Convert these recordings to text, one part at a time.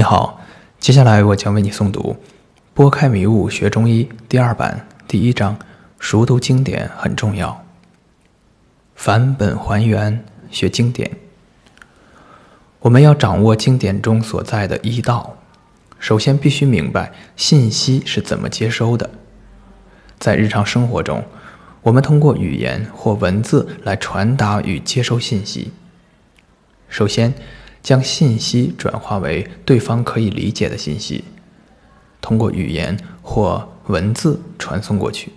你好，接下来我将为你诵读《拨开迷雾学中医》第二版第一章：熟读经典很重要。返本还原学经典，我们要掌握经典中所在的医道，首先必须明白信息是怎么接收的。在日常生活中，我们通过语言或文字来传达与接收信息。首先。将信息转化为对方可以理解的信息，通过语言或文字传送过去。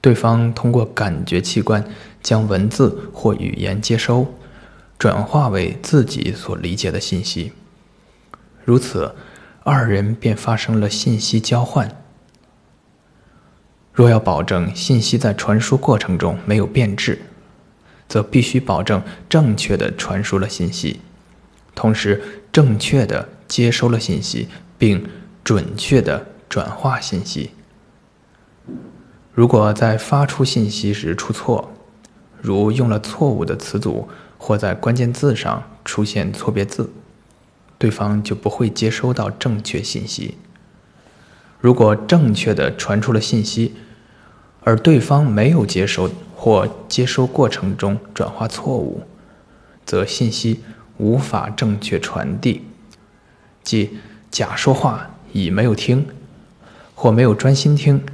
对方通过感觉器官将文字或语言接收，转化为自己所理解的信息。如此，二人便发生了信息交换。若要保证信息在传输过程中没有变质，则必须保证正确的传输了信息。同时，正确的接收了信息，并准确的转化信息。如果在发出信息时出错，如用了错误的词组，或在关键字上出现错别字，对方就不会接收到正确信息。如果正确的传出了信息，而对方没有接收或接收过程中转化错误，则信息。无法正确传递，即甲说话，乙没有听，或没有专心听，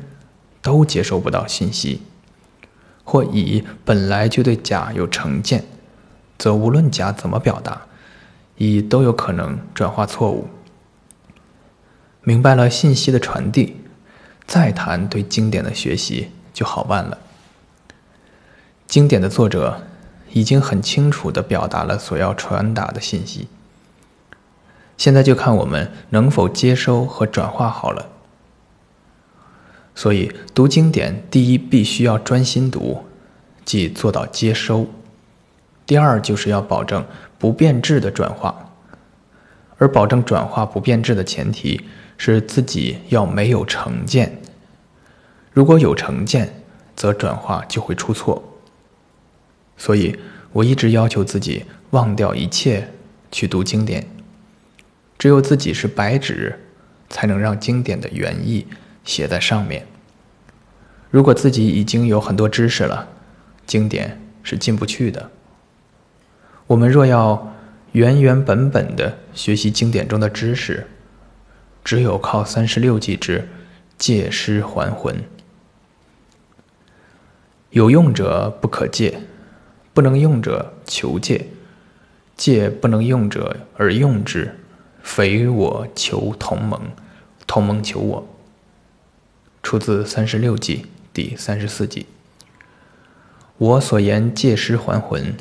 都接收不到信息；或乙本来就对甲有成见，则无论甲怎么表达，乙都有可能转化错误。明白了信息的传递，再谈对经典的学习就好办了。经典的作者。已经很清楚地表达了所要传达的信息，现在就看我们能否接收和转化好了。所以读经典，第一必须要专心读，即做到接收；第二就是要保证不变质的转化，而保证转化不变质的前提是自己要没有成见。如果有成见，则转化就会出错。所以，我一直要求自己忘掉一切，去读经典。只有自己是白纸，才能让经典的原意写在上面。如果自己已经有很多知识了，经典是进不去的。我们若要原原本本的学习经典中的知识，只有靠三十六计之借尸还魂。有用者不可借。不能用者求借，借不能用者而用之，匪我求同盟，同盟求我。出自三十六计第三十四计。我所言借尸还魂，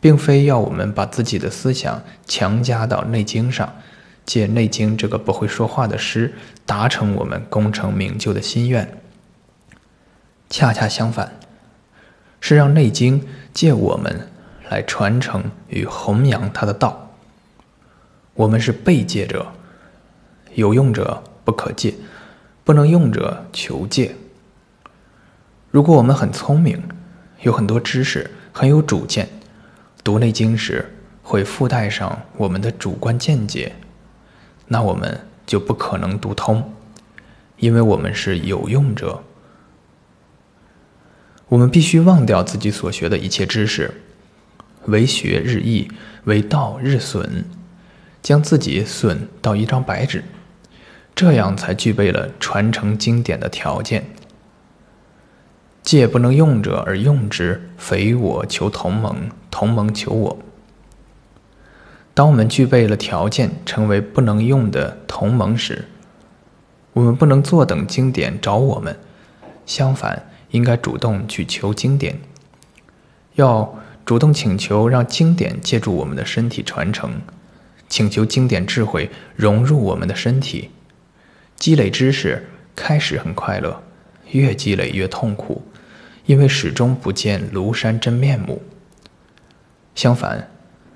并非要我们把自己的思想强加到《内经》上，借《内经》这个不会说话的诗达成我们功成名就的心愿。恰恰相反。是让《内经》借我们来传承与弘扬他的道。我们是被借者，有用者不可借，不能用者求借。如果我们很聪明，有很多知识，很有主见，读《内经》时会附带上我们的主观见解，那我们就不可能读通，因为我们是有用者。我们必须忘掉自己所学的一切知识，为学日益，为道日损，将自己损到一张白纸，这样才具备了传承经典的条件。借不能用者而用之，匪我求同盟，同盟求我。当我们具备了条件，成为不能用的同盟时，我们不能坐等经典找我们，相反。应该主动去求经典，要主动请求让经典借助我们的身体传承，请求经典智慧融入我们的身体。积累知识开始很快乐，越积累越痛苦，因为始终不见庐山真面目。相反，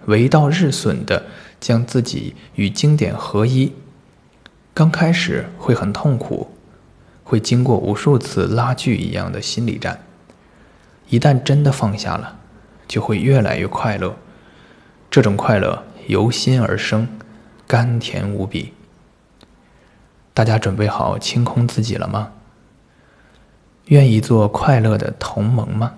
为道日损的将自己与经典合一，刚开始会很痛苦。会经过无数次拉锯一样的心理战，一旦真的放下了，就会越来越快乐。这种快乐由心而生，甘甜无比。大家准备好清空自己了吗？愿意做快乐的同盟吗？